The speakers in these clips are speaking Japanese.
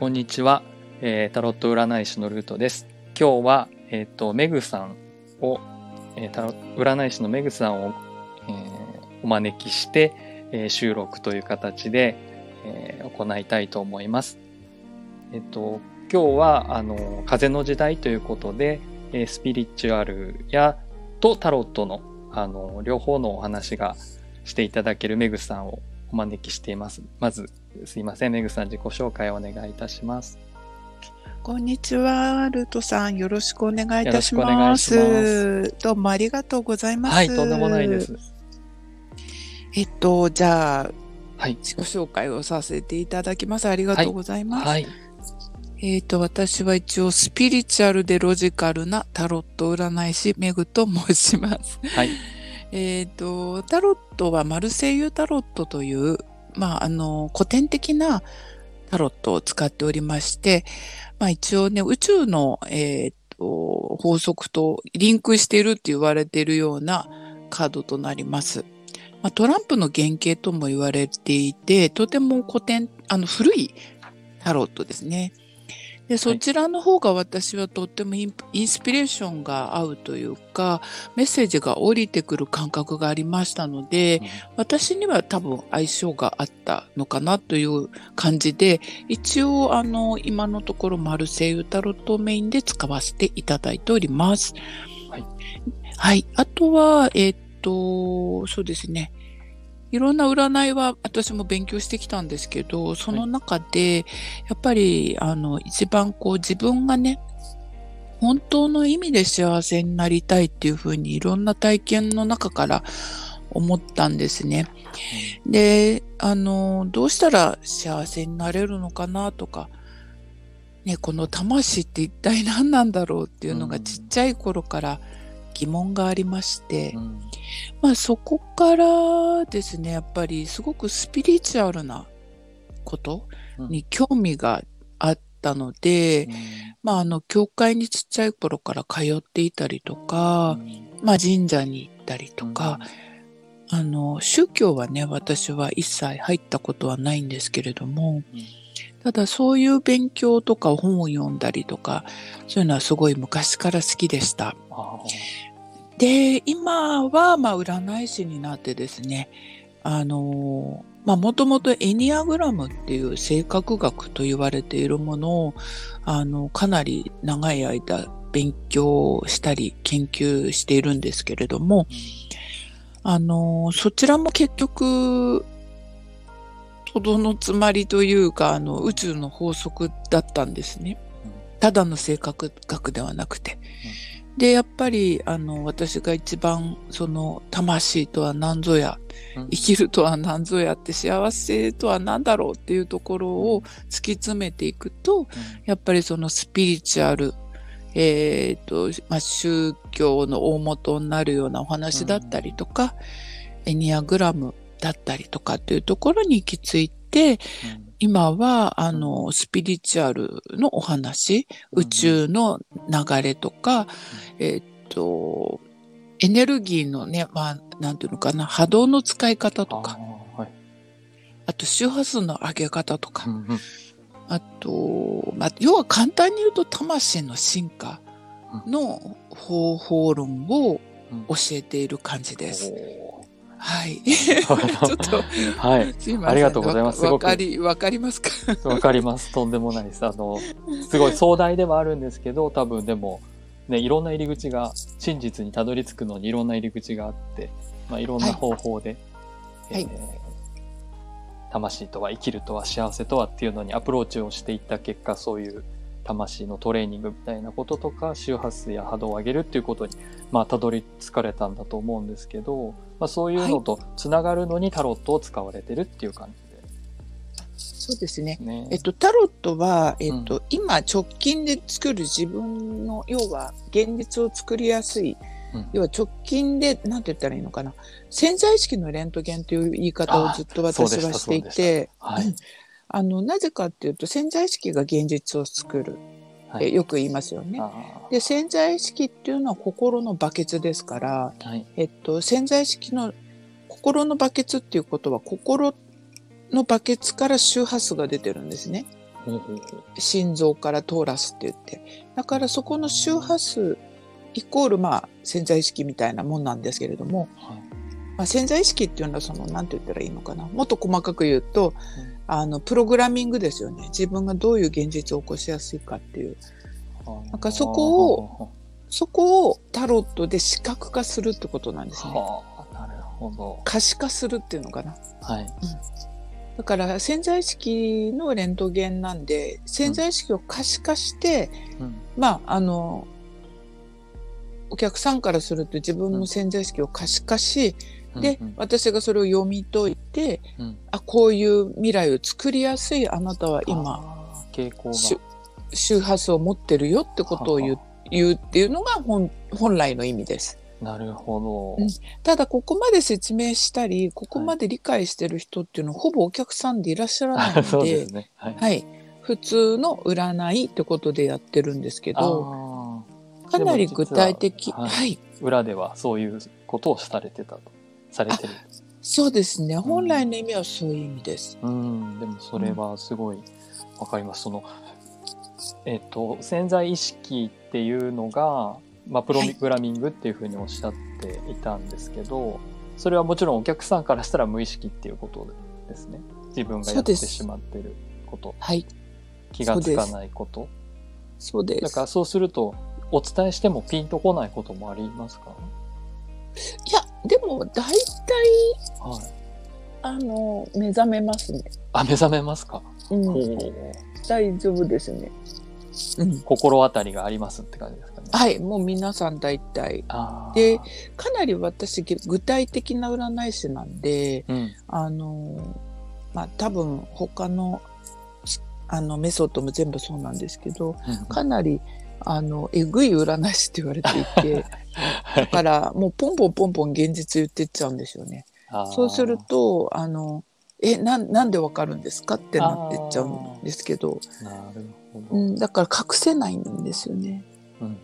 こんにちは、えータロット占い師のルートです。今日は、えっ、と、メグさんを、えータロ占い師のメグさんを、えーお招きして、えー収録という形で、えー行いたいと思います。えっ、と、今日は、あの、風の時代ということで、えースピリチュアルや、とタロットの、あの、両方のお話がしていただけるメグさんをお招きしています。まず、すいません、メグさん自己紹介をお願いいたします。こんにちは、ルートさん。よろしくお願いいたしよろしくお願います。しますどうもありがとうございます。はい、とんでもないです。。えっと、じゃあ、はい。自己紹介をさせていただきます。ありがとうございます。はい。えっと、私は一応、スピリチュアルでロジカルなタロット占い師、メグと申します。はい。えっと、タロットはマルセイユタロットという、まあ、あの、古典的なタロットを使っておりまして、まあ一応ね、宇宙の、えっと、法則とリンクしているって言われているようなカードとなります。まあ、トランプの原型とも言われていて、とても古典、あの、古いタロットですね。で、そちらの方が私はとってもインスピレーションが合うというか、メッセージが降りてくる感覚がありましたので、私には多分相性があったのかなという感じで、一応あの、今のところマルセイユタロットをメインで使わせていただいております。はい。はい。あとは、えーっと、そうですね。いろんな占いは私も勉強してきたんですけど、その中で、やっぱり、あの、一番こう自分がね、本当の意味で幸せになりたいっていうふうにいろんな体験の中から思ったんですね。で、あの、どうしたら幸せになれるのかなとか、ね、この魂って一体何なんだろうっていうのがちっちゃい頃から疑問がありまして、うん。まあそこからですね、やっぱりすごくスピリチュアルなことに興味があったので、まああの、教会にちっちゃい頃から通っていたりとか、まあ神社に行ったりとか、あの、宗教はね、私は一切入ったことはないんですけれども、ただそういう勉強とか本を読んだりとか、そういうのはすごい昔から好きでした。あで、今は、まあ、占い師になってですね、あの、まあ、もともとエニアグラムっていう性格学と言われているものを、あの、かなり長い間勉強したり研究しているんですけれども、あの、そちらも結局、とどのつまりというか、あの、宇宙の法則だったんですね。ただの性格学ではなくて。で、やっぱり、あの、私が一番、その、魂とは何ぞや、うん。生きるとは何ぞやって幸せとは何だろうっていうところを突き詰めていくと、やっぱりそのスピリチュアル、えっ、と、まあ、宗教の大元になるようなお話だったりとか、エニアグラムだったりとかっていうところに行き着いて、今は、あの、スピリチュアルのお話、宇宙の流れとか、えっと、エネルギーのね、まあ、なんていうのかな、波動の使い方とか、あはい。あと周波数の上げ方とか、うんうん。あと、まあ、要は簡単に言うと魂の進化の方法論をうん。教えている感じです。おはい。ー ちょっと、はい。すいません。ありがとうございますわかり、わかりますか？わかります。とんでもないです。あの、すごい壮大ではあるんですけど、多分でも、ね、いろんな入り口が、真実にたどり着くのにいろんな入り口があって、まあ、いろんな方法で、はいえー魂とは生きるとは幸せとはっていうのにアプローチをしていった結果、そういう魂のトレーニングみたいなこととか、周波数や波動を上げるっていうことに、まあ、たどり着かれたんだと思うんですけど、まあ、そういうのとつながるのにタロットを使われてるっていう感そうですね。じでね。えっと、タロットは、えっと、今直近で作る自分の、要は現実を作りやすい、うん要は直近で、なんて言ったらいいのかな。潜在意識のレントゲンという言い方をずっと私はしていて、はい。あの、なぜかっていうと、潜在意識が現実を作る。はいえよく言いますよね。あで、潜在意識っていうのは心のバケツですから、ーはい。えっと、潜在意識の心のバケツっていうことは、心のバケツから周波数が出てるんですね。心臓からトーラスって言って。だからそこの周波数イコールまあ潜在意識みたいなもんなんですけれども、はいまあ、潜在意識っていうのはその何て言ったらいいのかなもっと細かく言うと、あのプログラミングですよね。自分がどういう現実を起こしやすいかっていう。なんかそこをそこをタロットで視覚化するってことなんですね。はあ、なるほど。可視化するっていうのかな。はい。だから潜在意識のレントゲンなんで潜在意識を可視化して、うん。まああのお客さんからすると自分の潜在意識を可視化し、で、うん私がそれを読み解いて、うんあ、こういう未来を作りやすいあなたは今、傾向が。し周波数を持ってるよってことを言うは言うっていうのが本本来の意味です。なるほど。うんただここまで説明したり、ここまで理解してる人っていうのはほぼお客さんでいらっしゃらないので、ね。はい。はい。普通の占いってことでやってるんですけど、あかなり具体的、でも実ははい。ー裏ではそういうことをされてたと。されてる。そうですね。本来の意味はそういう意味です。うん。でもそれはすごいわかります。その、えっ、と、潜在意識っていうのが、まあ、プログラミングっていうふうにおっしゃっていたんですけど、それはもちろんお客さんからしたら無意識っていうことですね。自分がやってしまってること。はい。気がつかないこと。そうです。だからそうすると、お伝えしてもピンとこないこともありますか？いや、でも大体、はい。あの、目覚めますね。あ、目覚めますか、うん大丈夫ですね。うん。心当たりがありますって感じですかね？はい。もう皆さん大体。あーで、かなり私、具体的な占い師なんで、うん。あの、まあ、多分他の、あの、メソッドも全部そうなんですけど、かなり、あの、えぐい占い師って言われていて、はい。だからもうポンポンポンポン現実言ってっちゃうんですよね。そうすると、あの、え、なん、なんでわかるんですかってなってっちゃうんですけど、なるほど。ううんん、だから隠せないんですよね。うんうん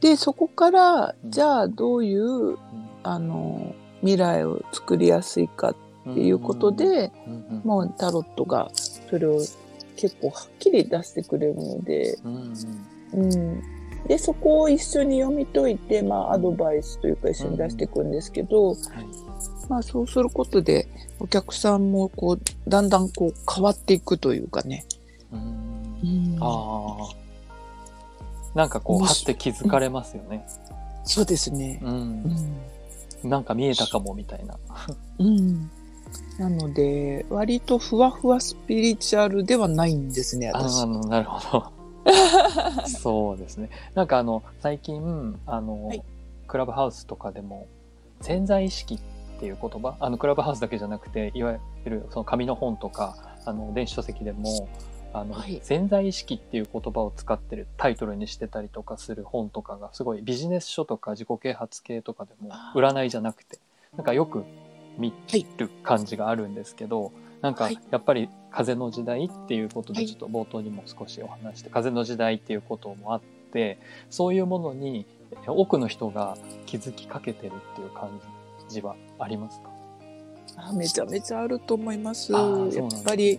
で、そこから、うん。じゃあどういう、あの、未来を作りやすいかうんっていうこと、で、うんうん。もうタロットがそれを結構はっきり出してくれるので、うんうんうん。で、そこを一緒に読み解いて、まあ、アドバイスというか一緒に出していくんですけど、はいまあ、そうすることで、お客さんも、こう、だんだんこう、変わっていくというかね。うんうんああ。なんかこう、はって気づかれますよね。そうですね。う。うんん。なんか見えたかもみたいな。うん。なので、割とふわふわスピリチュアルではないんですね、あ私。あの、なるほど。そうですね。なんかあの、最近、あの、はいクラブハウスとかでも、潜在意識っていう言葉、あの、クラブハウスだけじゃなくて、いわゆるその紙の本とか、あの、電子書籍でも、あの、はい潜在意識っていう言葉を使ってるタイトルにしてたりとかする本とかが、すごいビジネス書とか自己啓発系とかでも占いじゃなくて、なんかよく見る感じがあるんですけど、なんかはい。やっぱり風の時代っていうことはい。でちょっと冒頭にも少しお話して、風の時代っていうこともあってそういうものに多くの人が気づきかけてるっていう感じはありますか？あめちゃめちゃあると思います。すね。っぱり、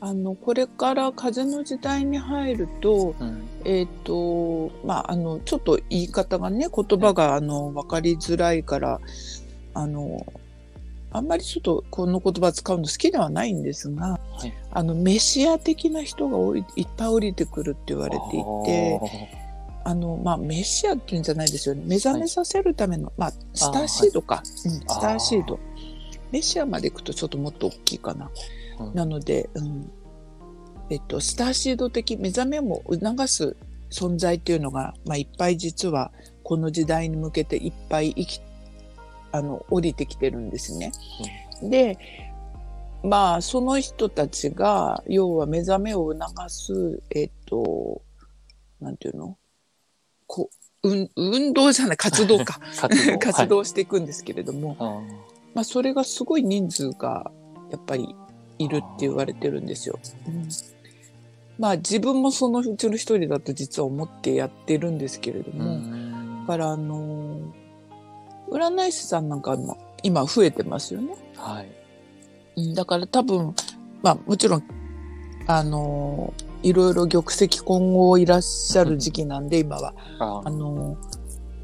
あの、これから風の時代に入ると、うん。えっ、と、まあ、あの、ちょっと言い方がね、言葉が、あの、わかりづらいから、あの、あんまりちょっとこの言葉使うの好きではないんですが、はいあの、メシア的な人が多いいっぱい降りてくるって言われていて、あの、まあ、メシアっていうんじゃないですよね。目覚めさせるための、まあ、スターシードか。うん、スターシード。メシアまで行くとちょっともっと大きいかな。うんなので、うん。えっと、スターシード的目覚めも促す存在っていうのが、まあ、いっぱい実は、この時代に向けていっぱい生き、あの、降りてきてるんですね。で、まあ、その人たちが、要は目覚めを促す、えっと、なんていうの？こう、うん、運動じゃない、活動か。活動。活動していくんですけれども、はい。まあ、それがすごい人数がやっぱりいるって言われてるんですよ。うん。まあ自分もそのうちの一人だと実は思ってやってるんですけれども、うん。だからあのー占い師さんなんかも今増えてますよね。はいうんだから多分まあもちろん、あの、いろいろ玉石混合いらっしゃる時期なんで、今は。ああの、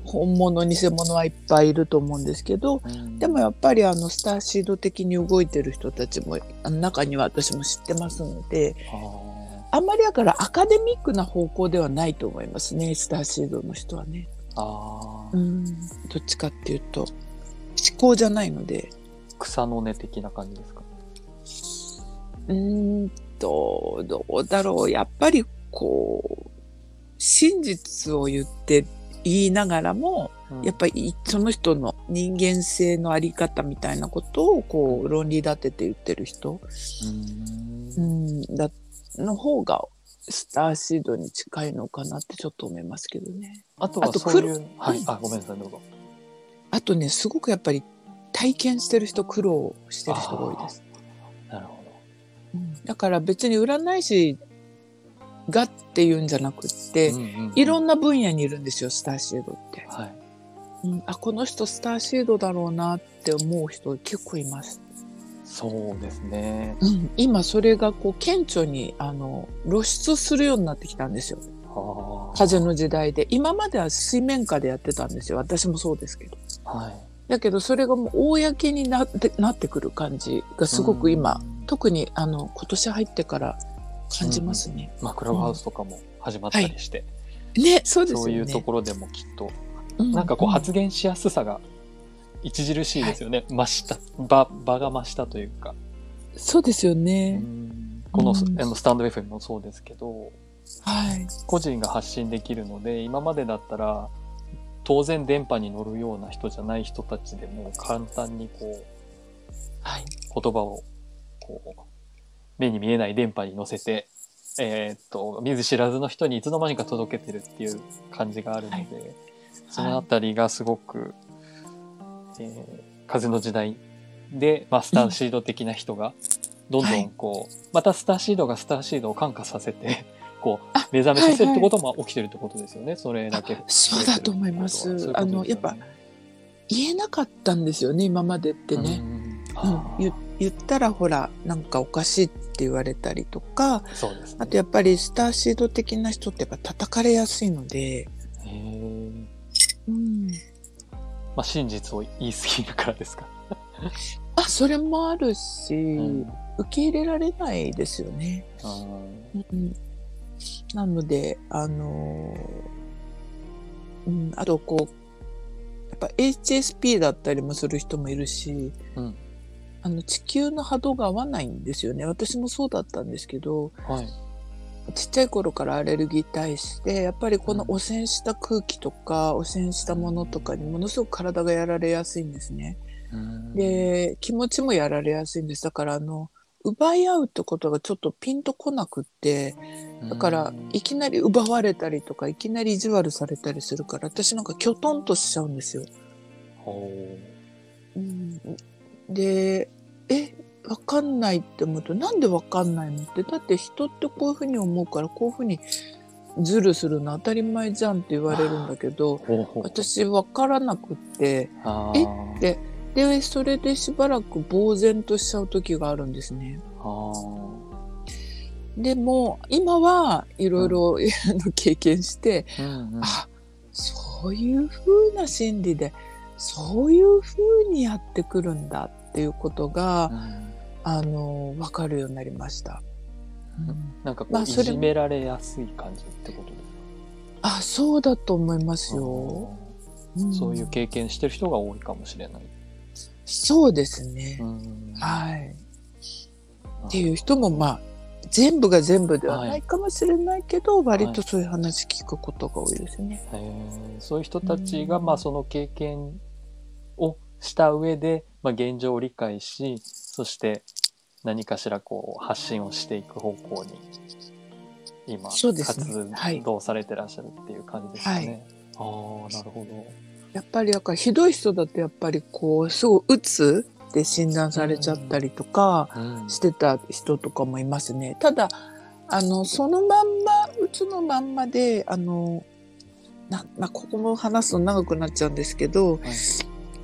本物、偽物はいっぱいいると思うんですけど、うんでもやっぱりあの、スターシード的に動いてる人たちも、あの中には私も知ってますので、ああんまりだからアカデミックな方向ではないと思いますね、スターシードの人はね。ーあー、うん。どっちかっていうと、思考じゃないので。草の根的な感じですか？うーんと、どうだろう。やっぱりこう、真実を言って言いながらも、うん。やっぱりその人の人間性のあり方みたいなことをこう論理立てて言ってる人、ううん。ん、だの方がスターシードに近いのかなってちょっと思いますけどね。あとはそういう、黒はい、あ、ごめんなさい、どうぞ。あとね、すごくやっぱり体験してる人、苦労してる人が多いです。なるほうんだから別に占い師がっていうんじゃなくって、ど。うんうんうんいろんな分野にいるんですよ、スターシードって。はい。うん、あ、この人スターシードだろうなって思う人結構います。そうですね。うん、今それがこう顕著にあの露出するようになってきたんですよ。はあ風の時代で。今までは水面下でやってたんですよ。私もそうですけど。はい。だけどそれがもう公になってなってくる感じがすごく今、うん特にあの今年入ってから感じますね。まあ、クラブハウスとかも始まったりして、ね、そうですよね。そういうところでもきっと、うんなんかこう発言しやすさが著しいですよね。増した、場、場が増したというか。そうですようね。んこの,、うんあのスタンド FM もそうですけど、はい。個人が発信できるので、今までだったら、当然電波に乗るような人じゃない人たちでも簡単にこう、はい。言葉をこう目に見えない電波に乗せて、えーっと見ず知らずの人にいつの間にか届けてるっていう感じがあるので、そのあたりがすごく、えー風の時代で、まあ、スターシード的な人がどんどんこう、またスターシードがスターシードを感化させて こうあ目覚めさせるってことも起きてるってことですよね、それだけ。あそうだと思います。そういうすよね。あのやっぱ言えなかったんですよね、今までってね。うん。言言ったらほら、なんかおかしいって言われたりとか、ね。あとやっぱりスターシード的な人ってやっぱ叩かれやすいので、うん、まあ、真実を言い過ぎるからですか。あ、それもあるし、うん受け入れられないですよね。うんうん、なので、あのーうん、あとこう、やっぱ HSP だったりもする人もいるし、うんあの地球の波動が合わないんですよね。私もそうだったんですけど、はい。ちっちゃい頃からアレルギーに対して、やっぱりこの汚染した空気とか、汚染したものとかにものすごく体がやられやすいんですね。うんで、気持ちもやられやすいんです。だから、あの、奪い合うってことがちょっとピンとこなくって、だから、いきなり奪われたりとか、いきなり意地悪されたりするから、私なんかきょとんとしちゃうんですよ。ほうん、で、え、わかんないって思うと、なんでわかんないのって、だって人ってこういうふうに思うから、こういうふうにズルするの当たり前じゃんって言われるんだけど、私わからなくって、あえ？ーでで、それでしばらく呆然としちゃう時があるんですね。でも、今はいろいろ経験して、うんうん。あ、そういう風な心理で、そういう風にやってくるんだっていうことが、うんあの、わかるようになりました。なんかこう、いまあそれもじめられやすい感じってことですあ、そうだと思いますかよ。あーそういう系。経験してる人が多いかもしれない。そうですね。うんはい。っていう人も、まあ、全部が全部ではないかもしれないけど、割とそういう話聞くことが多いですね。へーそういう人たちが、うんまあ、その経験をした上で、まあ、現状を理解しそして何かしらこう発信をしていく方向に今、そうですねはい活動されてらっしゃるっていう感じですかね。ああなるほど。やっぱり、だからひどい人だと、やっぱりこう、すぐうつって診断されちゃったりとか、うんしてた人とかもいますね。ただ、あの、そのまんま、うつのまんまで、あの、な、まあ、ここも話すと長くなっちゃうんですけど、はい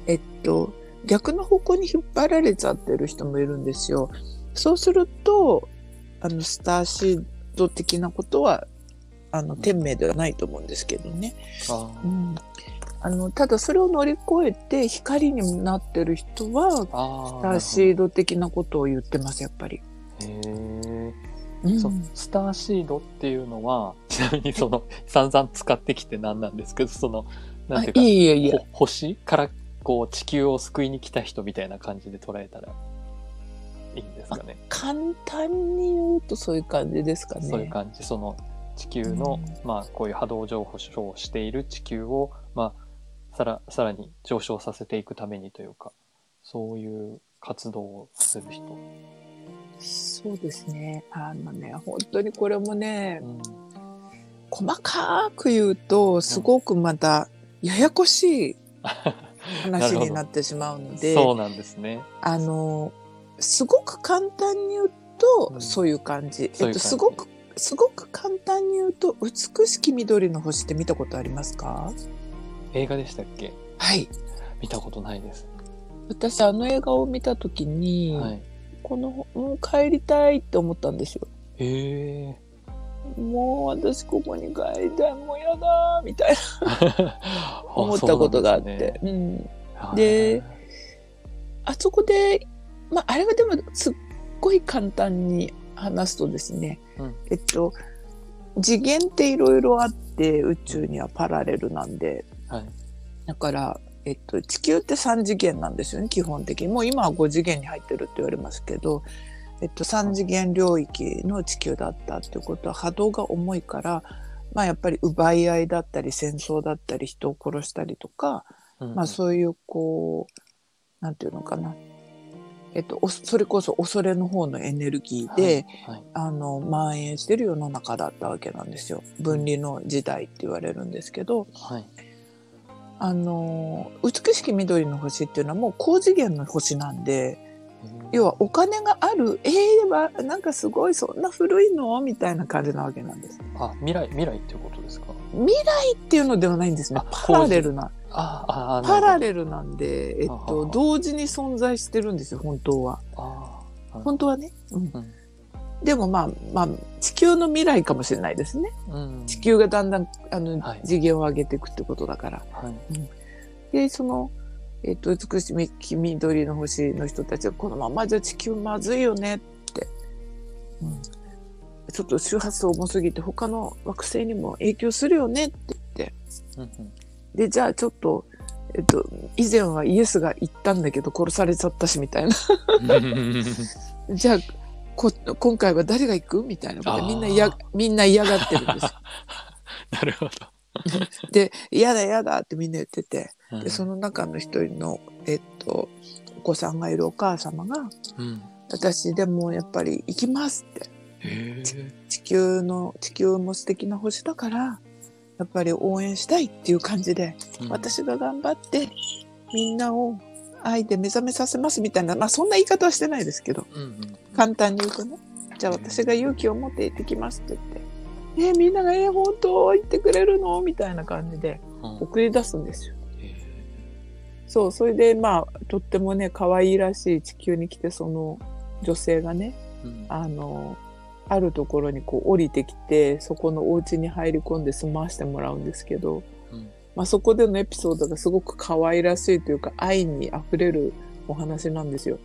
えっと、逆の方向に引っ張られちゃってる人もいるんですよ。そうすると、あの、スターシード的なことは、あの、天命ではないと思うんですけどね。あうん。あの、ただそれを乗り越えて光になってる人は、あスターシード的なことを言ってます、やっぱり。へえ、うんそスターシードっていうのは ちなみにその散々使ってきてなんなんですけどそのなんあていうかいえいえいえ。ほ星からこう地球を救いに来た人みたいな感じで捉えたらいいんですかね。簡単に言うとそういう感じですかね。そういう感じその地球の、うまあこういう波動上昇をしている地球をまあさらさらに上昇させていくためにというかそういう活動をする人。そうですね。あのね、本当にこれもねう、ん細かく言うと、すごくまた、ややこしい話になってしまうので、そうなんですね。あの、すごく簡単に言うと、うんそういう感じ。えっと、すごく、すごく簡単に言うと、美しき緑の星って見たことありますか？映画でしたっけ？はい。見たことないです。私、あの映画を見たときに、はい。この、うん、帰りたいって思ったんですよ。へえ。もう私ここに帰りたい、もうやだーみたいなあ 思ったことがあって。ですねうん。であそこで、まあ、あれはでもすっごい簡単に話すとですね、うんえっと、次元っていろいろあって宇宙にはパラレルなんで、はい。だから、えっと、地球って3次元なんですよね、基本的に。もう今は5次元に入ってるって言われますけど、えっと、3次元領域の地球だったってことは波動が重いから、まあやっぱり奪い合いだったり戦争だったり人を殺したりとか、うんまあそういうこう、なんていうのかな。えっと、おそれこそ恐れの方のエネルギーで、はいはいあの、蔓延してる世の中だったわけなんですよ。分離の時代って言われるんですけど、はい。あの、美しき緑の星っていうのはもう高次元の星なんで、要はお金がある、ええは、なんかすごい、そんな古いの？みたいな感じなわけなんです。あ、未来、未来っていうことですか？未来っていうのではないんですねあ。パラレルな。ああ、あパラル。レルなんで、えっと、は同時に存在してるんですよ、本当は。ああ。本当はね。うんうんでもまあ、まあ、地球の未来かもしれないですね。うん。地球がだんだん、あの、はい次元を上げていくってことだから。はい。で、その、えっ、と、美しき緑の星の人たちが、このままじゃ地球まずいよねって。うん。ちょっと周波数重すぎて他の惑星にも影響するよねって言って。で、じゃあちょっと、えっと、以前はイエスが言ったんだけど殺されちゃったしみたいな。じゃあ、こ今回は誰が行く？みたいなことみんな嫌、みんな嫌がってるんですよ。なるほど。で、嫌だ嫌だってみんな言ってて。うんで、その中の一人の、えっと、お子さんがいるお母様が、うん。私でもやっぱり行きますって。地球の、地球も素敵な星だから、やっぱり応援したいっていう感じで、うん私が頑張って、みんなを愛で目覚めさせますみたいな、まあそんな言い方はしてないですけど、うんうん。簡単に言うとね、じゃあ私が勇気を持って行ってきますって言って、えーみんなが、えー本当言ってくれるの？みたいな感じでうん送り出すんですよ。へそう、それでまあ、とってもね、可愛いらしい地球に来て、その女性がね、えうん。あの、あるところにこう降りてきて、そこのお家に入り込んで住まわしてもらうんですけど、うん。まあそこでのエピソードがすごく可愛らしいというか、愛に溢れるお話なんですよ。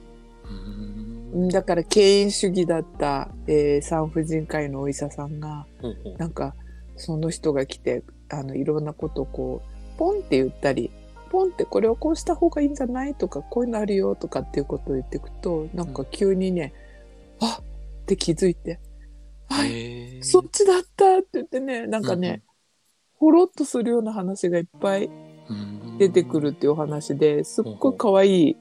うん。だから敬遠主義だった、えー産婦人科医のお医者さんが、ほうほう。なんか、その人が来て、あの、いろんなことをこう、ポンって言ったり、ポンってこれをこうした方がいいんじゃないとか、こういうのあるよとかっていうことを言っていくと、なんか急にね、あって気づいて、はい、そっちだったって言ってね、なんかね、ほろっとするような話がいっぱいうん出てくるっていうお話ですっごい可愛い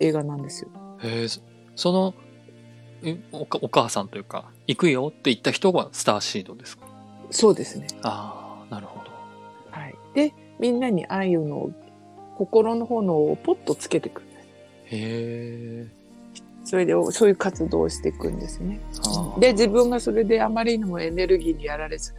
映画なんですよ。へえそそのえおかお母さんというか行くよって言った人がスターシードですか？そうですね。ああなるほど。はい。で、みんなに愛の心の炎をポッとつけてくる。へえそれで、そういう活動をしていくんですね。で、自分がそれであまりにもエネルギーにやられず、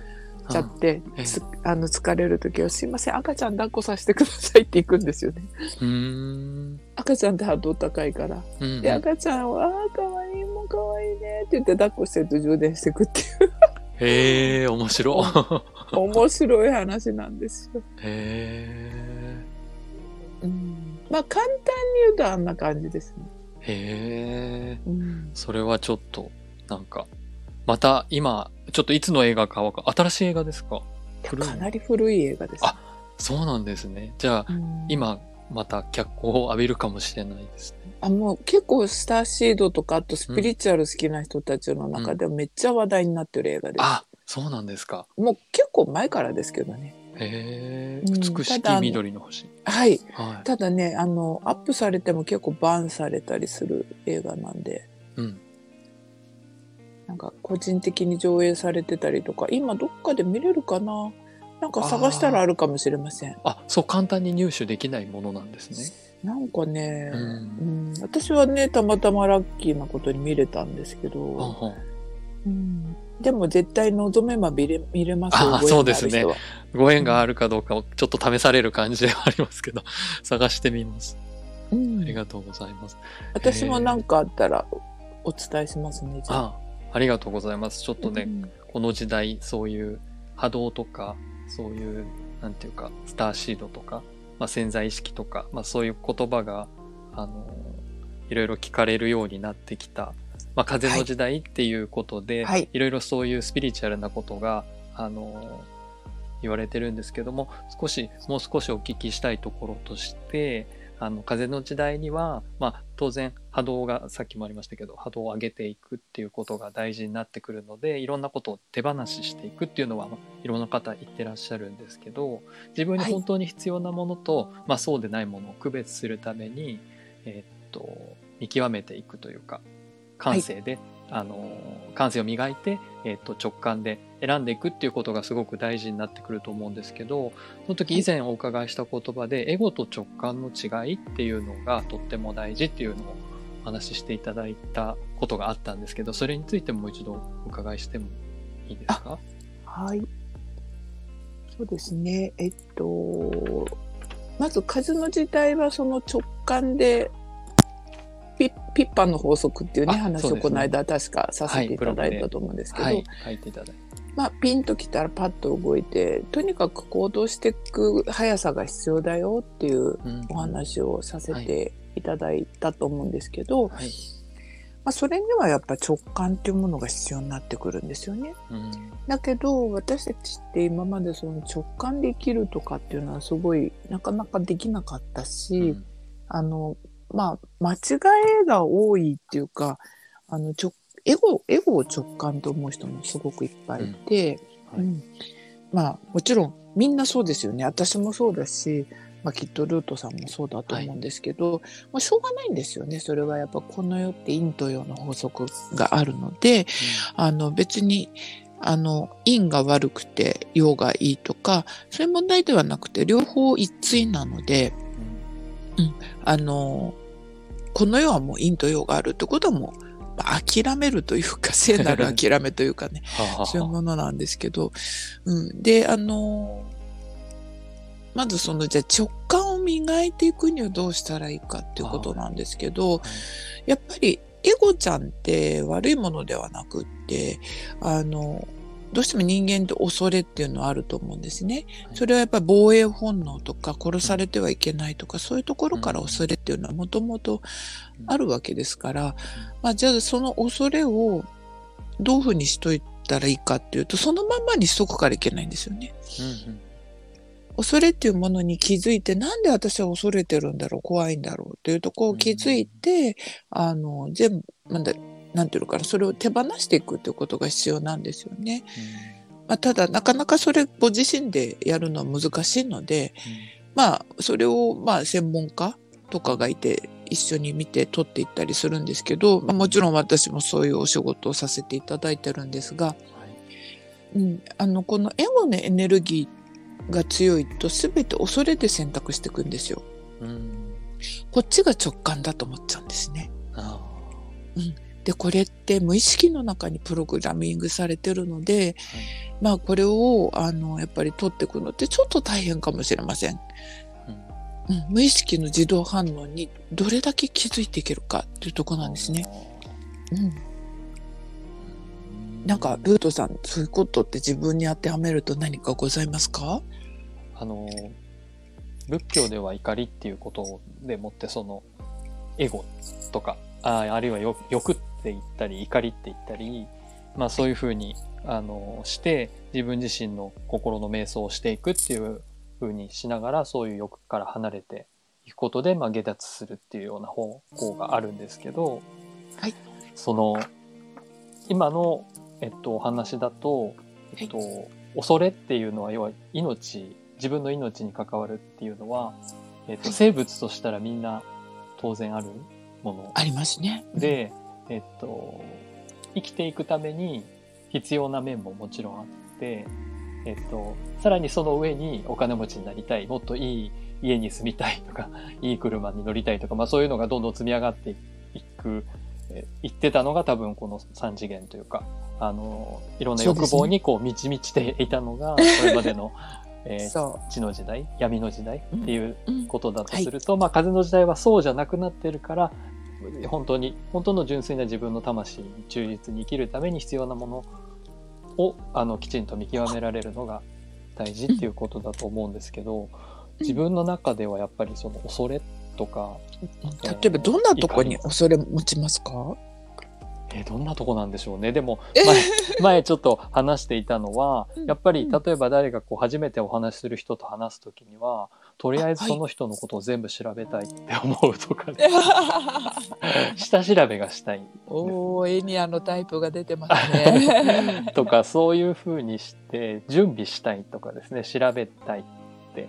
ちゃって、ええつあの疲れる時は「すいません赤ちゃん抱っこさせてください」って行くんですよね。うーん。赤ちゃんって波動高いから。うんで赤ちゃんは「あーかわいいもうかわいいね」って言って抱っこしてると充電していくっていうへえ、面白い。面白い話なんですよ。へうん、まあ簡単に言うとあんな感じですね。え。へえ。うん、それはちょっと、なんか、また今、ちょっといつの映画かわか新しい映画ですか？かなり古い映画です。あそうなんですね。じゃあ、うん今、また脚光を浴びるかもしれないですね。あもう結構スターシードとかあとスピリチュアル好きな人たちの中ではめっちゃ話題になってる映画です。あ、そうなんですか。もう結構前からですけどね。へえ。うん美しき緑の星。はい。はい。ただね、あの、アップされても結構バンされたりする映画なんで、うん。なんか個人的に上映されてたりとか、今どっかで見れるかな？なんか探したらあるかもしれません。あ、そう簡単に入手できないものなんですね。なんかね、ううんん私はね、たまたまラッキーなことに見れたんですけど、はんはんうんでも絶対望めば見れ見れますよあそうですねご縁があるかどうかをちょっと試される感じではありますけど、探してみます。うんありがとうございます。私も何かあったらお伝えしますね。じゃああ、ありがとうございます。ちょっとね、うんこの時代、そういう波動とか、そういう、なんていうか、スターシードとか、まあ、潜在意識とか、まあ、そういう言葉が、あの、いろいろ聞かれるようになってきた、まあ、風の時代っていうことで、はい。いろいろそういうスピリチュアルなことが、あの、言われてるんですけども、少し、もう少しお聞きしたいところとして、あの、風の時代には、まあ、当然波動が、さっきもありましたけど、波動を上げていくっていうことが大事になってくるので、いろんなことを手放ししていくっていうのは、まあ、いろんな方言ってらっしゃるんですけど、自分に本当に必要なものと、まあ、そうでないものを区別するために、えーっと、見極めていくというか、感性で、あの、感性を磨いて、えーっと、直感で選んでいくっていうことがすごく大事になってくると思うんですけど、その時以前お伺いした言葉で、エゴと直感の違いっていうのがとっても大事っていうのをお話ししていただいたことがあったんですけど、それについてもう一度お伺いしてもいいですか？はい。そうですね。えっと、まず風の時代はその直感で、ピッピッパンの法則っていうね、あ話をこの間確かさせていただいたと思うんですけど。まあ、ピンときたらパッと動いて、とにかく行動していく速さが必要だよっていううん。お話をさせていただいたと思うんですけど、はい。まあ、それにはやっぱ直感っていうものが必要になってくるんですよね。うん。だけど私たちって今までその直感で生きるとかっていうのはすごいなかなかできなかったし、うん。あのまあ間違いが多いっていうかあのちょエゴエゴを直感と思う人もすごくいっぱいいて、うん。はい。うん。まあもちろんみんなそうですよね。私もそうだし、まあ、きっとルートさんもそうだと思うんですけど、もうしょうがないんですよね。それはやっぱこの世って陰と陽の法則があるので、あの別にあの陰が悪くて陽がいいとかそういう問題ではなくて両方一対なのであのこの世はもう陰と陽があるってことはもうまあ諦めるというか 聖なる諦めというかね そういうものなんですけど、うん、であのまずそのじゃあ直感を磨いていくにはどうしたらいいかっていうことなんですけど、やっぱりエゴちゃんって悪いものではなくって、あの、どうしても人間って恐れっていうのはあると思うんですね。はい。それはやっぱり防衛本能とか殺されてはいけないとか、そういうところから恐れっていうのはもともとあるわけですから、まあじゃあその恐れをどういうふうにしといたらいいかっていうと、そのまんまにしとくからいけないんですよね。うんうん。恐れっていうものに気づいて、なんで私は恐れてるんだろう、怖いんだろうっていうところを気づいて、あの、全部、なんだ、なんていうのかな、それを手放していくっていうことが必要なんですよね。まあ、ただ、なかなかそれご自身でやるのは難しいので、まあ、それを、まあ、専門家とかがいて、一緒に見て取っていったりするんですけど、まあ、もちろん私もそういうお仕事をさせていただいてるんですが、うん、あの、このエゴのエネルギーが強いと全て恐れて選択していくんですよ。うんうんこっちが直感だと思っちゃうんですね。あで、これって無意識の中にプログラミングされてるので、まあこれを、あの、やっぱり取っていくのってちょっと大変かもしれません。うん、無意識の自動反応にどれだけ気づいていけるかっていうところなんですね。うん。なんか、ルートさん、そういうことって自分に当てはめると何かございますか？あの、仏教では怒りっていうことでもってその、エゴとか、ああるいは欲って言ったり、怒りって言ったり、まあそういうふうに、あの、して、自分自身の心の瞑想をしていくっていうふうにしながら、そういう欲から離れていくことで、まあ下脱するっていうような方法があるんですけど、はい。その、今の、えっと、お話だと、えっと、恐れっていうのは、要は命、自分の命に関わるっていうのは、えっと、生物としたらみんな当然あるもの。ありますね。で、えっと、生きていくために必要な面ももちろんあって、えっと、さらにその上にお金持ちになりたい、もっといい家に住みたいとか、いい車に乗りたいとか、まあそういうのがどんどん積み上がっていく、えいってたのが多分この三次元というか、あの、いろんな欲望にこう満ち満ちていたのが、これまでの、えーそ地の時代、闇の時代っていうう。うん。ことだとすると、まあ風の時代はそうじゃなくなってるから、本当に、本当の純粋な自分の魂に忠実に生きるために必要なものを、あの、きちんと見極められるのが大事っていうことだと思うんですけど、自分の中ではやっぱりその恐れとか、例えばどんなとこに恐れ持ちますか？えーどんなとこなんでしょうね。でも、前、前ちょっと話していたのはうん、やっぱりうん。例えば誰がこう初めてお話しする人と話すときには、とりあえずその人のことを全部調べたいって思うとかね、下調べがしたいおー、エニアのタイプが出てますね。とか、そういうふうにして準備したいとかですね、調べたいって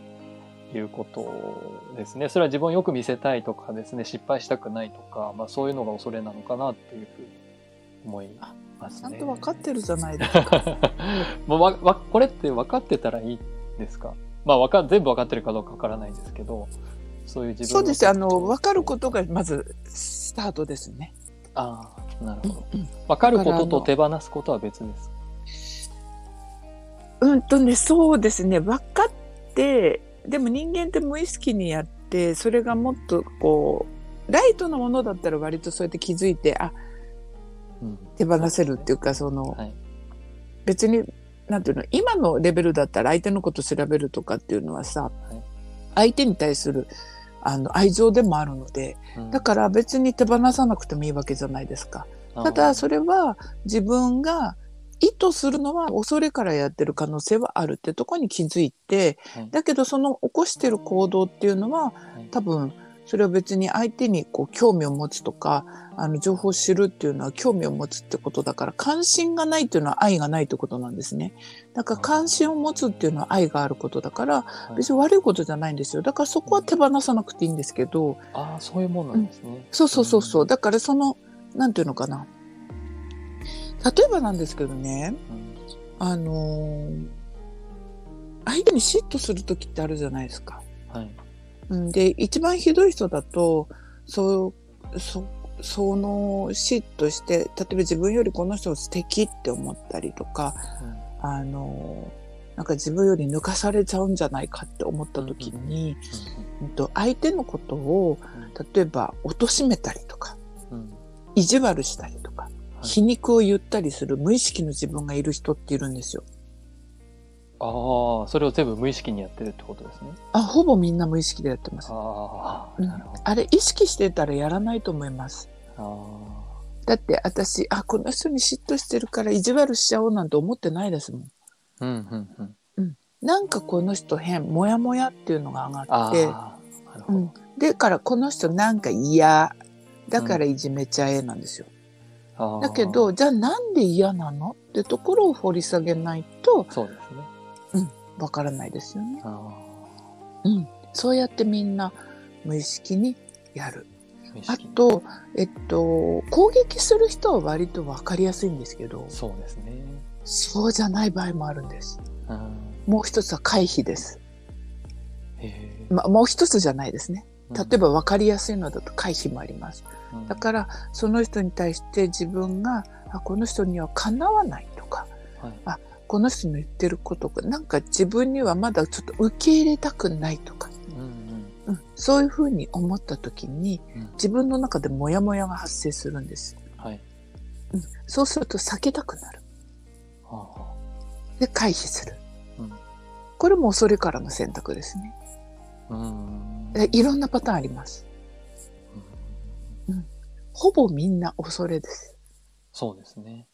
いうことですね。それは自分をよく見せたいとかですね、失敗したくないとか、まあそういうのが恐れなのかなっていうふうに思いますね。ちゃんと分かってるじゃないですか。もうわわこれって分かってたらいいですか？まあわか全部分かってるかどうか分からないんですけど、そういう自分そうです。あの、分かることがまずスタートですね。ああ、なるほど。うん分かることと手放すことは別です。うんとね、そうですね。分かって、でも人間って無意識にやって、それがもっとこう、ライトなものだったら割とそうやって気づいて、あ、うん手放せるっていうか、その、はい。別に、なんていうの、今のレベルだったら相手のこと調べるとかっていうのはさ、い。相手に対する、あの、愛情でもあるので、うん。だから別に手放さなくてもいいわけじゃないですか。ただ、それは自分が意図するのは恐れからやってる可能性はあるってとこに気づいて、はいだけどその起こしてる行動っていうのははい。多分それは別に相手にこう興味を持つとか、あの情報を知るっていうのは興味を持つってことだから関心がないっていうのは愛がないってことなんですね。だから関心を持つっていうのは愛があることだからはい別に悪いことじゃないんですよ。だからそこは手放さなくていいんですけど、ああ、そういうもんなんですね。そうそうそうそう。だからその、なんていうのかな。例えばなんですけどね、うんあのー相手に嫉妬するときってあるじゃないですか。はい。うん、で、一番ひどい人だと、そう、そ、その嫉妬して、例えば自分よりこの人素敵って思ったりとか、うん。あのーなんか自分より抜かされちゃうんじゃないかって思ったときに、うん。と相手のことを、例えば、貶めたりとか、うんうん。意地悪したりとか、はい。皮肉を言ったりする無意識の自分がいる人っているんですよ。ああ、それを全部無意識にやってるってことですね。あ、ほぼみんな無意識でやってます。ああ、うんなるほど。あれ意識してたらやらないと思います。あだって私、あ、この人に嫉妬してるから意地悪しちゃおうなんて思ってないですもん。あ、うん、うん、うん。なんかこの人変、もやもやっていうのが上があって。うん。でからこの人なんか嫌。だからいじめちゃえなんですよ。ああだけど、、じゃあなんで嫌なの？ってところを掘り下げないとそうですね。わからないですよね。あうん。そうやってみんな無意識にやる。あ、と、えっと、攻撃する人は割とわかりやすいんですけど、そうですね。そうじゃない場合もあるんです。うんもう一つは回避です。まあ、もう一つじゃないですね。例えば分かりやすいのだと回避もあります。うん、だからその人に対して自分があこの人にはかなわないとか、はいあこの人の言ってることがなんか自分にはまだちょっと受け入れたくないとか、うんうん、そういうふうに思った時にうんうん自分の中でモヤモヤが発生するんです。はい。うん、そうすると避けたくなる。はあはで回避する。うんこれも恐れからの選択ですね。あうんでいろんなパターンあります。ほぼみんな恐れです。そうですね。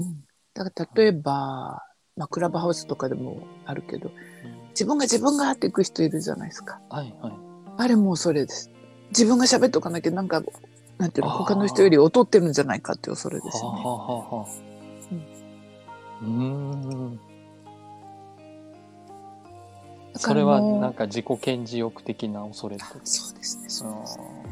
うん、だから例えば、まあ、クラブハウスとかでもあるけど、うん自分が自分がっていく人いるじゃないですか。はいはい。あれも恐れです。自分が喋っとかなきゃなんか、なんていうの、他の人より劣ってるんじゃないかっていう恐れですよね。はあはあは。うん。だからそれはなんか自己顕示欲的な恐れそうですね。そうですうん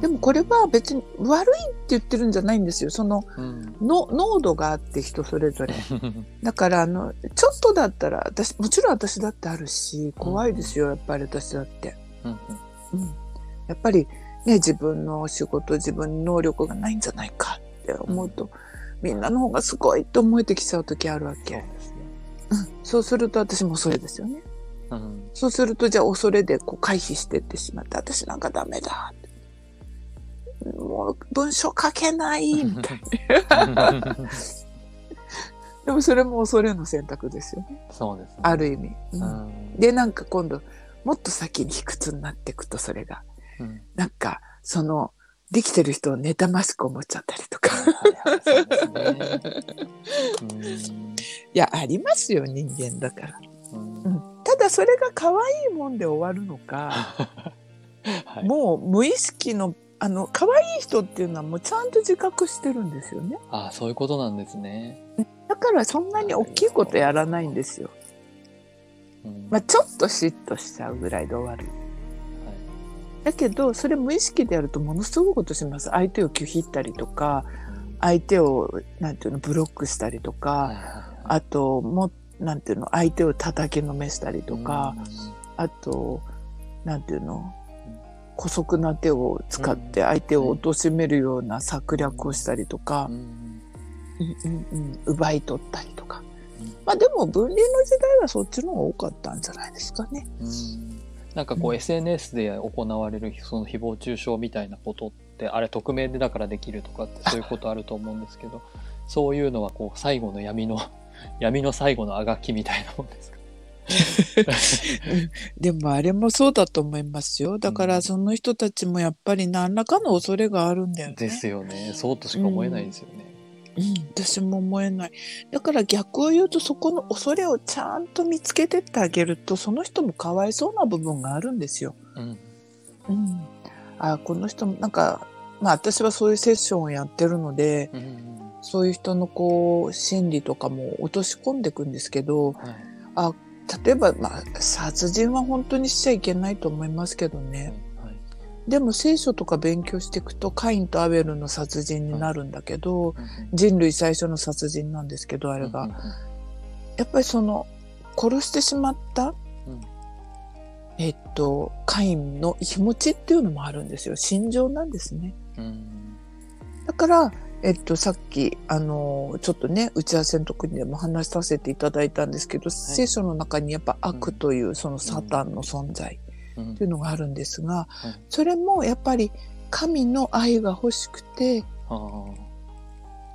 でもこれは別に悪いって言ってるんじゃないんですよ。そのうん。の濃度があって人それぞれ。だからあの、ちょっとだったら、私、もちろん私だってあるし、怖いですよ、やっぱり私だって。うんうん。やっぱりね、自分の仕事、自分の能力がないんじゃないかって思うと、みんなの方がすごいって思えてきちゃう時あるわけ。うん。そうすると私もそれですよね。うん。そうするとじゃあ恐れでこう回避してってしまって、私なんかダメだって。もう文章書けないみたいな。でもそれも恐れの選択ですよね。そうですね。ある意味。ううんん。で、なんか今度、もっと先に卑屈になっていくと、それが。うん。なんか、その、できてる人を妬ましく思っちゃったりとか。いや、ありますよ、人間だから。うん。うんただ、それが可愛いもんで終わるのか、はい。もう無意識の、あの、可愛い人っていうのはもうちゃんと自覚してるんですよね。ああ、そういうことなんですね。だからそんなに大きいことやらないんですよ。うんまあ、ちょっと嫉妬しちゃうぐらいで終わる。だけど、それ無意識でやるとものすごいことします。相手を拒否ったりとか、相手を、なんていうの、ブロックしたりとか、はいはいはいあと、も、なんていうの、相手を叩きのめしたりとか、あと、なんていうの、姑息な手を使って相手を貶めるような策略をしたりとかう、ん。うんうんうん、奪い取ったりとか。うん。まあでも分離の時代はそっちの方が多かったんじゃないですかね。うん。なんかこううん。SNS で行われるその誹謗中傷みたいなことってあれ匿名でだからできるとかってそういうことあると思うんですけどそういうのはこう最後の闇の闇の最後のあがきみたいなもんですか でもあれもそうだと思いますよ。だかうんらその人たちもやっぱり何らかの恐れがあるんだよね。ですよねそうとしか思えないですよね。うん、私も思えない。だから逆を言うとそこの恐れをちゃんと見つけてってあげるとその人もかわいそうな部分があるんですよ。うんうん。あ、この人もなんか、まあ私はそういうセッションをやってるので、うんそういう人のこう心理とかも落とし込んでいくんですけど、はい例えばまあ殺人は本当にしちゃいけないと思いますけどはいね。はい。でも聖書とか勉強していくとカインとアベルの殺人になるんだけど、うん人類最初の殺人なんですけど、あれが。うん。やっぱりその殺してしまった、うん。えっとカインの気持ちっていうのもあるんですよ。心情なんですね。うん。だからえっとさっきあのちょっとね打ち合わせの時にでも話させていただいたんですけど、聖書の中にやっぱ悪というそのサタンの存在うん。っていうのがあるんですが、はいそれもやっぱり神の愛が欲しくて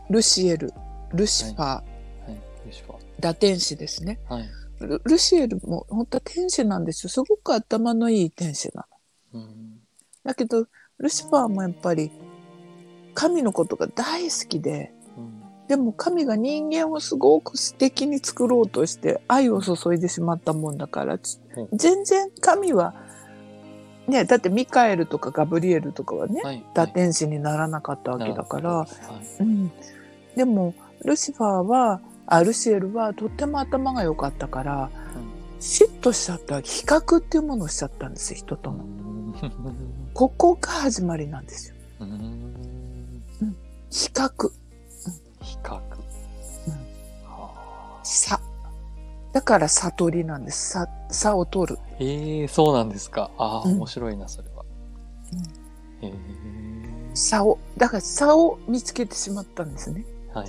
ルシエルルシファー、い。よしば堕天使ですね。はい。ルルシエルも本当は天使なんですよ。すごく頭のいい天使なの。うん。だけどルシファーもやっぱり神のことが大好きでうん。でも神が人間をすごく素敵に作ろうとして愛を注いでしまったもんだからつうん全然神はねだってミカエルとかガブリエルとかはねはい。堕天使にならなかったわけだから、はい。うん、でもルシファーはあルシエルはとっても頭が良かったから嫉妬しちゃった比較っていうものをしちゃったんですよ人との。ここが始まりなんですよ。うん比較。比較うんは差。だから悟りなんです。さ、差を取る。ええそうなんですか。ああ、うん面白いな、それは。へえ差を、だから差を見つけてしまったんですね。はい。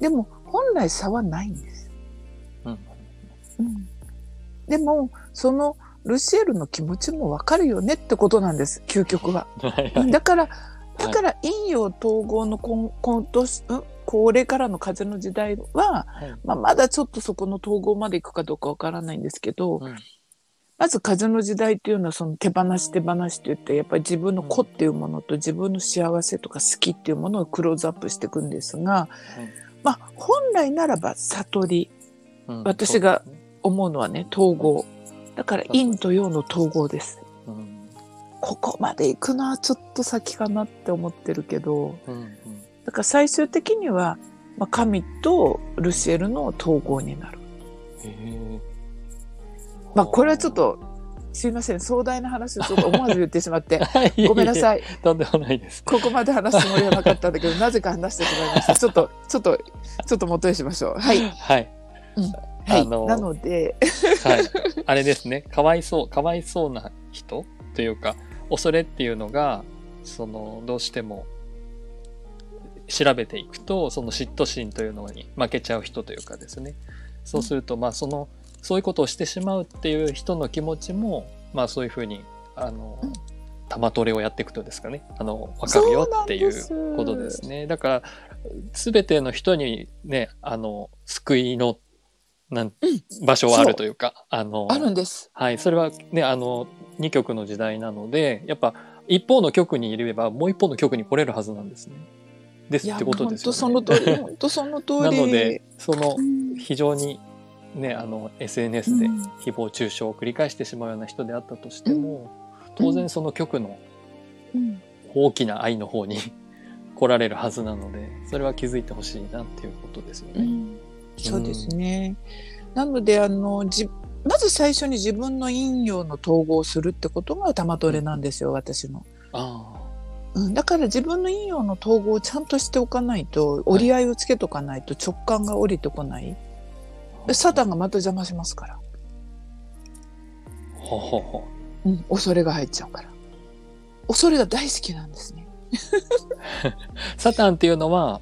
でも、本来差はないんです。うん。うん。でも、その、ルシエルの気持ちもわかるよねってことなんです、究極は。はいはい。だから、だから陰陽統合の今今年、うんこれからの風の時代は、はいまあ、まだちょっとそこの統合までいくかどうかわからないんですけど、うん。まず風の時代っていうのはその手放し手放しといって、やっぱり自分の子っていうものと自分の幸せとか好きっていうものをクローズアップしていくんですが、まあ本来ならば悟り、うん。私が思うのはね、統合。だから陰と陽の統合です。うんここまで行くのはちょっと先かなって思ってるけど、うんうんだから最終的には、まあ、神とルシエルの統合になる。まあこれはちょっと、すいません、壮大な話をちょっと思わず言ってしまって、は いごめんなさい。とんでもないです。ここまで話すつもりはなかったんだけど、なぜか話してしまいました。ちょっと、ちょっと、ちょっと元にしましょう。はい。はい。はい。あのなので、はい。あれですね。かわいそう、かわいそうな人というか、恐れっていうのが、その、どうしても、調べていくと、その嫉妬心というのに負けちゃう人というかですね。そうすると、まあ、その、そういうことをしてしまうっていう人の気持ちも、まあ、そういうふうに、あのうん、玉トレをやっていくとですかね、あの、わかるよっていうことですね。だから、すべての人にね、あの、救いの、なん、場所はあるというか、あの、あるんです。はい、それはね、あの、2曲の時代なので、やっぱ、一方の曲にいれば、もう一方の曲に来れるはずなんですね。ですってこと本ですよね。当その 通り、本当その通り。なので、そのう、ん、非常に、ね、あの、SNS でうん誹謗中傷を繰り返してしまうような人であったとしても、当然その曲のうん大きな愛の方に 来られるはずなので、それは気づいてほしいなっていうことですよね。うんそうですね。なので、あの、じ、まず最初に自分の陰陽の統合をするってことが玉トレなんですよ、私の。あうん、だから自分の陰陽の統合をちゃんとしておかないと、折り合いをつけとかないと直感が降りてこない。あ。サタンがまた邪魔しますから。ほほほ。うん、恐れが入っちゃうから。恐れが大好きなんですね。サタンっていうのは、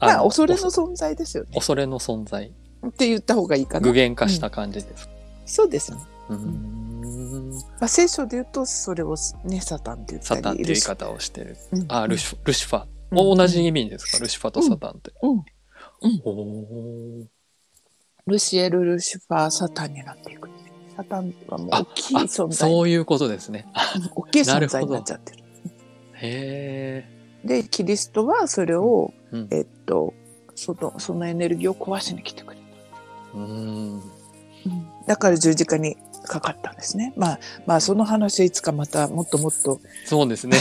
まあ、の恐れの存在ですよね。恐れの存在。って言った方がいいかな。具現化した感じです。そうですね。うーん。まあ、聖書で言うと、それをね、サタンって言ったり。サタンっていう言い方をしてる。うんあ、ルシフルシファー。うん同じ意味ですか、ルシファーとサタンって。うんうんおールシエル・ルシファー・サタンになっていく。サタンはもう大きいあ存在。そういうことですね。あうん大きい存在になっちゃってる。へで、キリストはそれを、え。うん。えっと、その、そのエネルギーを壊しに来てくれうーん。た。だから十字架にかかったんですね。まあ、まあ、その話はいつかまたもっともっと、そうですね。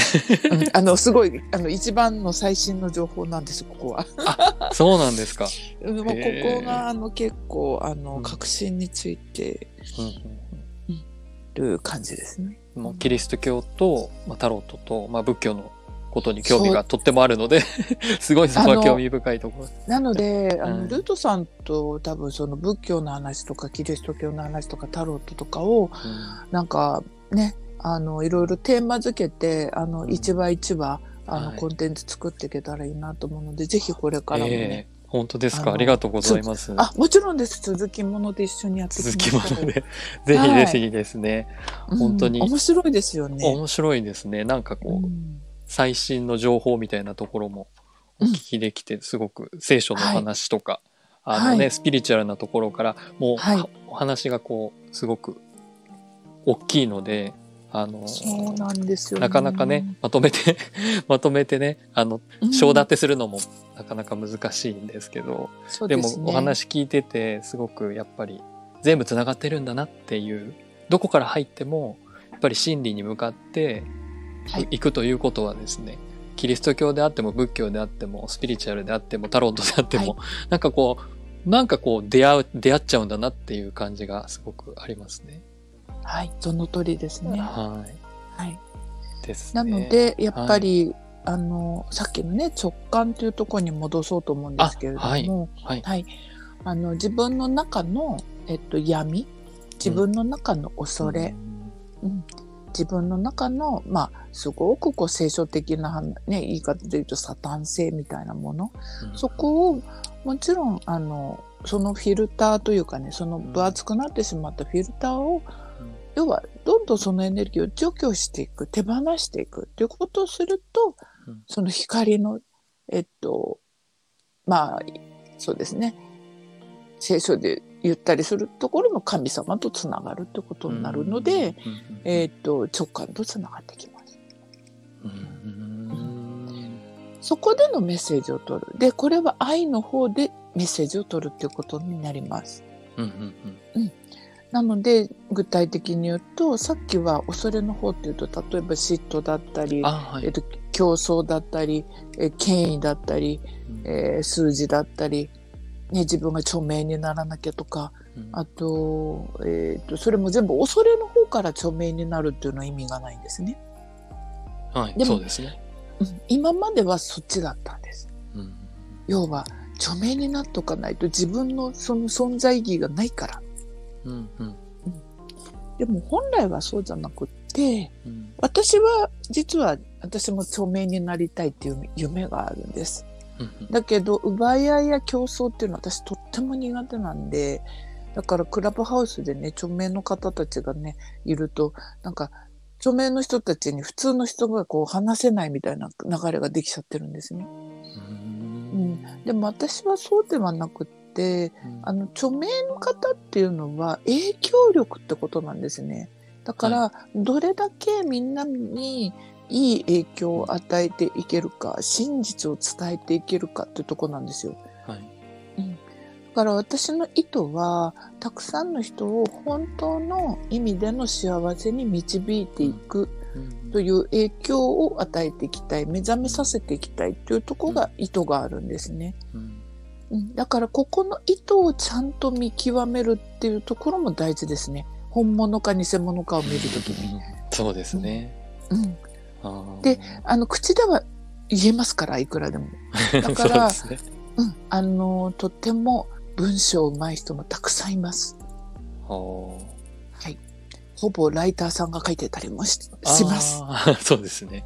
うんあの、すごい、あの、一番の最新の情報なんです、ここは。そうなんですか。うんもうここが、あの、結構、あの、うん確信についてうんる感じですね。うんもうキリスト教と、まあ、タロットと、まあ、仏教のことに興味がとってもあるので、すごいそこは興味深いところ。なので、あの、うんルートさんと多分その仏教の話とか、キリスト教の話とか、タロットとかを、なんかね、あの、いろいろテーマ付けて、あの、うん。一話一話、あの、はい。コンテンツ作っていけたらいいなと思うので、ぜひこれからもね。ええ本当ですか？ありがとうございます。あ、もちろんです。続きもので一緒にやって続きもので、ぜひぜひですね、うん本当に。面白いですよね。面白いですね。なんかこう、うん最新の情報みたいなところもお聞きできて、すごく聖書の話とか、あのね、はい。スピリチュアルなところから、もう、はい。はお話がこう、すごく大きいので、あの、そうなんですよ、ね。なかなかね、まとめて、まとめてね、あの、うん、章立てするのもなかなか難しいんですけど、でもそうですね、お話聞いてて、すごくやっぱり全部つながってるんだなっていう、どこから入っても、やっぱり真理に向かってはい行くということはですね、キリスト教であっても仏教であってもスピリチュアルであってもタロットであっても、なんかこう、なんかこう出会う、出会っちゃうんだなっていう感じがすごくありますね。はい、その通りですね。はい。はい。ですね。なので、やっぱり、あの、さっきのね、直感というところに戻そうと思うんですけれども、あはいはい。はい。あの自分の中の、えっと、闇自分の中の恐れ、うん自分の中の、まあ、すごくこう聖書的な、ね、言い方で言うとサタン性みたいなもの、うん。そこをもちろんあのそのフィルターというかねその分厚くなってしまったフィルターを、要はどんどんそのエネルギーを除去していく手放していく。ということをすると、うん。その光のえっとまあそうですね。聖書で言ったりするところの神様とつながるということになるので、えっと直感とつながってきます。うんそこでのメッセージを取る。で、これは愛の方でメッセージを取るっていうことになります。なので、具体的に言うと、さっきは恐れの方っていうと、例えば嫉妬だったりはいえっと、競争だったり、え権威だったり、うんえー数字だったり、ね、自分が著名にならなきゃとか、うんあと、えっと、それも全部恐れの方から著名になるっていうのは意味がないんですね。はいでもそうですね。うん今まではそっちだったんです。うん要は著名になっとかないと自分のその存在意義がないから。うんうんでも本来はそうじゃなくって、うん私は実は私も著名になりたいっていう夢があるんです。うんだけど奪い合いや競争っていうのは私とっても苦手なんで、だからクラブハウスでね、著名の方たちがね、いると、なんか著名の人たちに普通の人がこう話せないみたいな流れができちゃってるんですね。うん、でも私はそうではなくって、あの著名の方っていうのは影響力ってことなんですね。だから、どれだけみんなにいい影響を与えていけるか、真実を伝えていけるかっていうとこなんですよ。はいだから私の意図は、たくさんの人を本当の意味での幸せに導いていくうんという影響を与えていきたい、目覚めさせていきたいというところが意図があるんですね。うんうん、だからここの意図をちゃんと見極めるっていうところも大事ですね。本物か偽物かを見るときに。そうですね。うん。あーであの、口では言えますから、いくらでも。だからそうね。うん。あの、とっても文章上手い人もたくさんいます。ほはい。ほぼライターさんが書いてたりもしします。そうですね。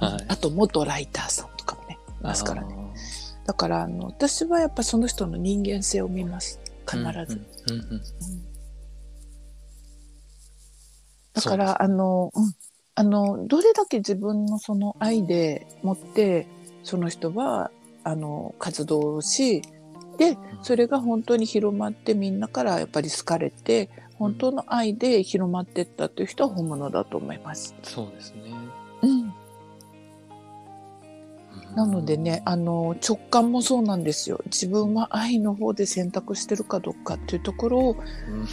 はい。あと、元ライターさんとかもね、いますからね。ね。だから、あの、私はやっぱその人の人間性を見ます。必ず。だから、そうですあの、うん。あの、どれだけ自分のその愛でもって、その人は、あの、活動をし、で、それが本当に広まってみんなからやっぱり好かれて、本当の愛で広まっていったという人は本物だと思います。そうですね。うん。なのでね、あの、直感もそうなんですよ。自分は愛の方で選択してるかどうかっていうところを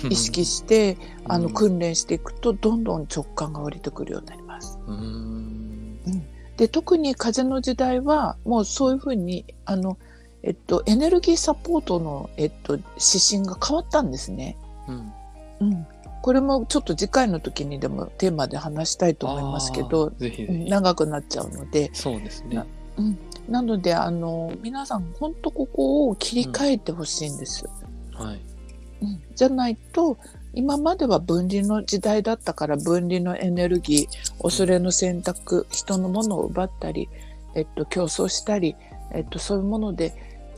うん意識して、あの、うん訓練していくと、どんどん直感が降りてくるようになります。うんで、特に風の時代は、もうそういうふうに、あの、えっと、エネルギーサポートの、えっと、指針が変わったんですね。うんうん。これもちょっと次回の時にでもテーマで話したいと思いますけど。長くなっちゃうので、そうですね。なので、あの、皆さん、本当ここを切り替えてほしいんです。はい。うんじゃないと、今までは分離の時代だったから分離のエネルギー、恐れの選択、人のものを奪ったり、えっと、競争したり、えっと、そういうもので、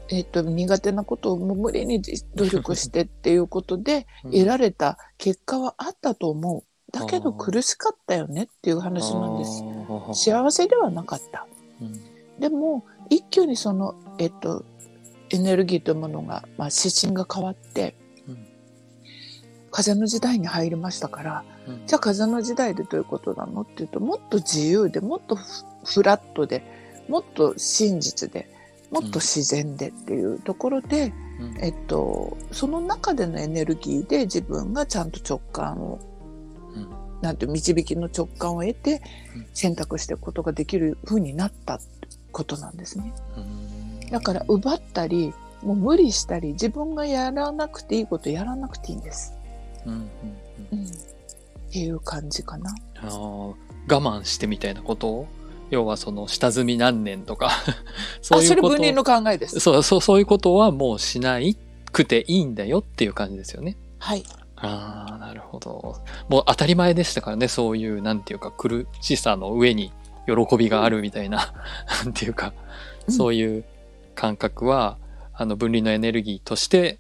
えっと、苦手なことをもう無理に努力して っていうことで得られた結果はあったと思う。だけど苦しかったよねっていう話なんです。す幸せではなかった。でも、一挙にその、えっと、エネルギーというものが、まあ、指針が変わって、うん。風の時代に入りましたから、じゃあ風の時代でどういうことなのっていうと、もっと自由で、もっとフフラットで、もっと真実で、もっと自然でっていうところで、うん。えっと、その中でのエネルギーで自分がちゃんと直感を、うん。なんて導きの直感を得てうん。選択していくことができる風になったことなんですね。うんだから奪ったり、もう無理したり、自分がやらなくていいことやらなくていいんです。うん。っていう感じかな。あー我慢してみたいなこと？を要はその下積み何年とか そうあ、いうことそれ分離の考えです。そうそうそういうことはもうしないくていいんだよっていう感じですよね。はい。ああ、なるほど。もう当たり前でしたからね、そういう、なんていうか、苦しさの上に喜びがあるみたいな、なんていうか、そういう感覚は、あの、分離のエネルギーとして、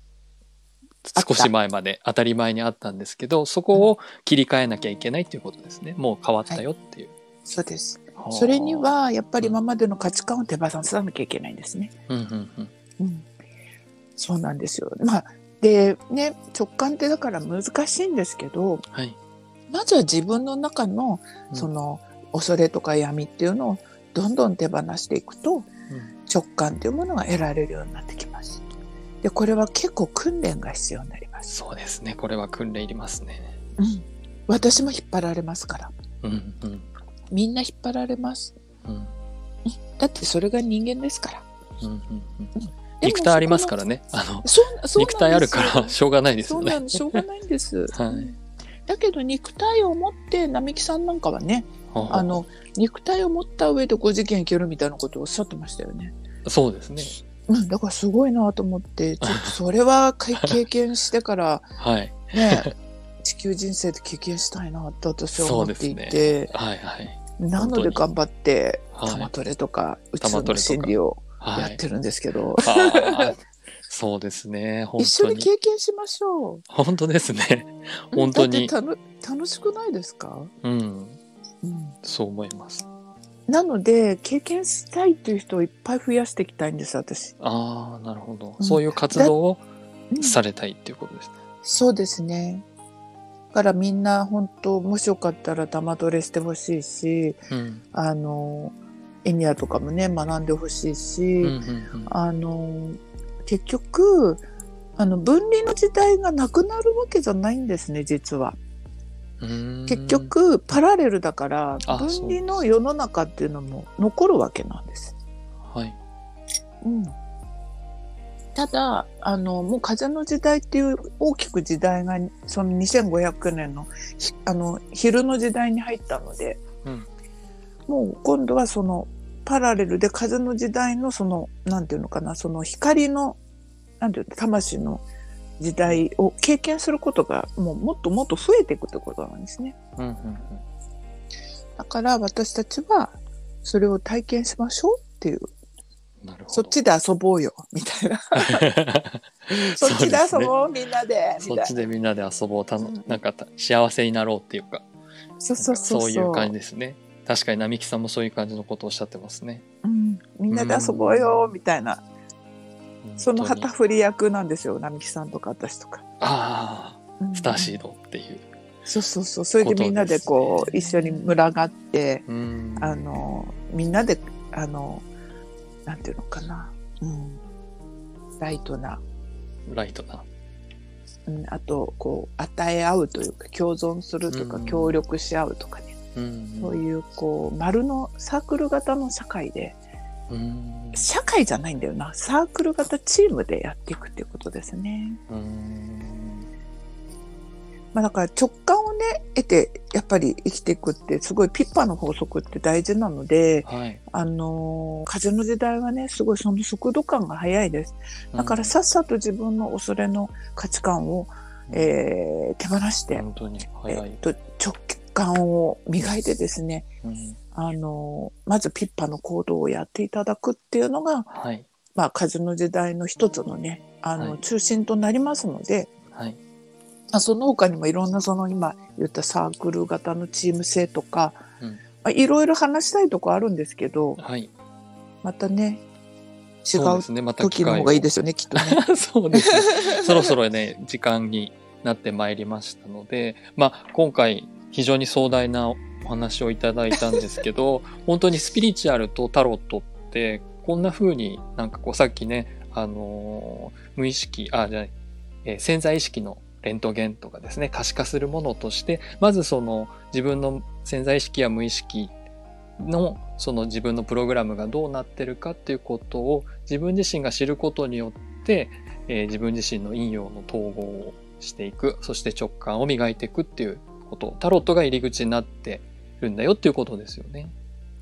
少し前まで当たり前にあったんですけど、そこを切り替えなきゃいけないっていうことですね。もう変わったよっていう。そうです。はあそれに、は、やっぱり今までの価値観を手放さなきゃいけないんですね。うんうんうん。うん。そうなんですよ。まあ、で、ね、直感ってだから難しいんですけど、はい。まずは自分の中の、うんその、恐れとか闇っていうのをどんどん手放していくと、うん直感っていうものが得られるようになってきます。で、これは結構訓練が必要になります。そうですね。これは訓練いりますね。うん。私も引っ張られますから。うんうんみんな引っ張られます。うんだってそれが人間ですから。うんうんうんでも肉体ありますからね。あの、肉体あるからしょうがないですよねそうな。の、しょうがないんです。はいうんだけど肉体を持って、並木さんなんかはね、あの、肉体を持った上で5次元いけるみたいなことをおっしゃってましたよね。そうですね。うん、だからすごいなと思って、ちょっとそれはか経験してから、はい。ね、地球人生で経験したいなって私は思っていて、はいはい。なので頑張って、はいタマトレとか宇宙の心理をはい。やってるんですけど、そうですね。本一緒に。経験しましょう。本当ですね。本当にだって楽楽しくないですか、うん。うんそう思います。なので、経験したいという人をいっぱい増やしていきたいんです、私。ああ、なるほど。うんそういう活動をうんされたいっていうことですね。そうですね。だからみんな本当、もしよかったら玉トレしてほしいし、うん。あの、エニアとかもね、学んでほしいし、うんうんあの、結局、あの、分離の時代がなくなるわけじゃないんですね、実は。結、局、パラレルだから、あ分離の世の中っていうのも残るわけなんです。はい。うん。ただ、あの、もう風の時代っていう大きく時代が、その2500年の、ひあの、昼の時代に入ったので、うんもう今度はその、パラレルで風の時代のその、なんていうのかな、その光の、なんていうの、魂の時代を経験することが、もうもっともっと増えていくってことなんですね。うんうんうん。だから私たちは、それを体験しましょうっていう、なるほど。そっちで遊ぼうよ、みたいな。そっちで遊ぼう、みんなで、みそっち。でみんなで遊ぼうたのうんなんかた幸せになろうっていうかそうそうそうそういう感じですね確かに並木さんもそういう感じのことをおっしゃってますねうん、みんなで遊ぼうよ、みたいな。その本当に旗振り役なんですよ、並木さんとか私とか。あうんあスターシードっていうそうそうそう。それでみんなでこう、ね一緒に群がって、うんあの、みんなで、あの、なんていうのかな。うん。ライトな、ライトなうん、あと、こう、与え合うというか、共存するとか、うん協力し合うとかね。うんそういう、こう、丸のサークル型の社会で、うん。社会じゃないんだよな。サークル型チームでやっていくっていうことですね。うん。まあだから直感をね、得て、やっぱり生きていくって、すごいピッパの法則って大事なので、はい。あのー風の時代はね、すごいその速度感が速いです。だからさっさと自分の恐れの価値観を、えー手放して、え早い。っ、と、直感を磨いてですね、うん。あのーまずピッパの行動をやっていただくっていうのが、はい。まあ、風の時代の一つのね、あの、はい。中心となりますので、はい。まあ、その他にもいろんなその今言ったサークル型のチーム性とか、うん。まあ、いろいろ話したいとこあるんですけど、はい。またね、違そうねまた時の方がいいですすよね、きっとね。そうですね。そろそろね、時間になってまいりましたので、まあ、今回、非常に壮大なお話をいただいたんですけど、本当にスピリチュアルとタロットって、こんな風になんかこう、さっきね、あのー無意識、あ、じゃない、えー潜在意識のレントゲンとかですね、可視化するものとして、まずその自分の潜在意識や無意識のその自分のプログラムがどうなってるかっていうことを自分自身が知ることによって、えー自分自身の陰陽の統合をしていくそして直感を磨いていくっていうことタロットが入り口になってるんだよっていうことですよね。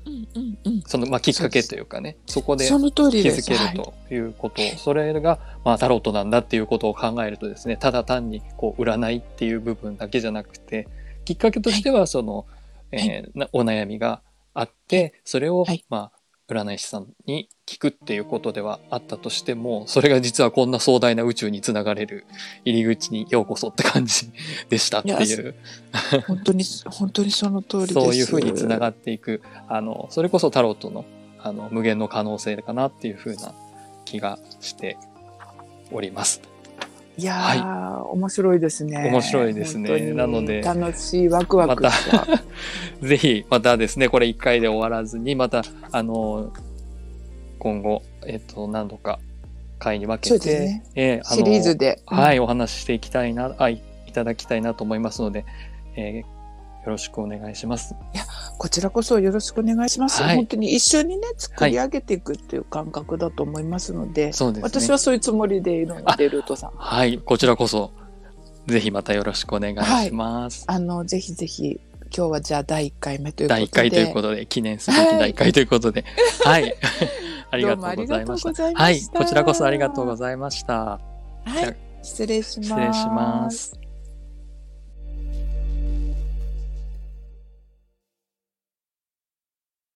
うんうんうん。その、まあ、きっかけというかね、そこで気。づけるはいということ、それが、まあ、タロットなんだっていうことを考えるとですね、ただ単にこう占いっていう部分だけじゃなくて、きっかけとしてはその、えーなお悩みがあって、それを、はい。まあ、占い師さんに聞くっていうことではあったとしても、それが実はこんな壮大な宇宙につながれる入り口にようこそって感じでしたっていやいう。本当に、本当にその通りです。そういうふうにつながっていく、あの、それこそタロットの、あの、無限の可能性かなっていうふうな気がしております。いやー、面白いですね。面白いですねなので楽しい、ワクワクした。ぜひ、またですね、これ一回で終わらずに、また、あの、今後、えっと、何度か回に分けて、ねえーシリーズで。はい、お話ししていきたいな、あいいただきたいなと思いますので、えーよろしくお願いします。こちらこそよろしくお願いします。はい本当に一緒にね、作り上げていくっていう感覚だと思いますので、そうですね。私はそういうつもりでいるので、ルートさん。はい、こちらこそ、ぜひまたよろしくお願いします。あの、ぜひぜひ、今日はじゃあ第1回目ということで。第1回ということで、記念すべき第1回ということで、はい。ありがとうございました。はい、こちらこそありがとうございました。はい。失礼します。失礼します。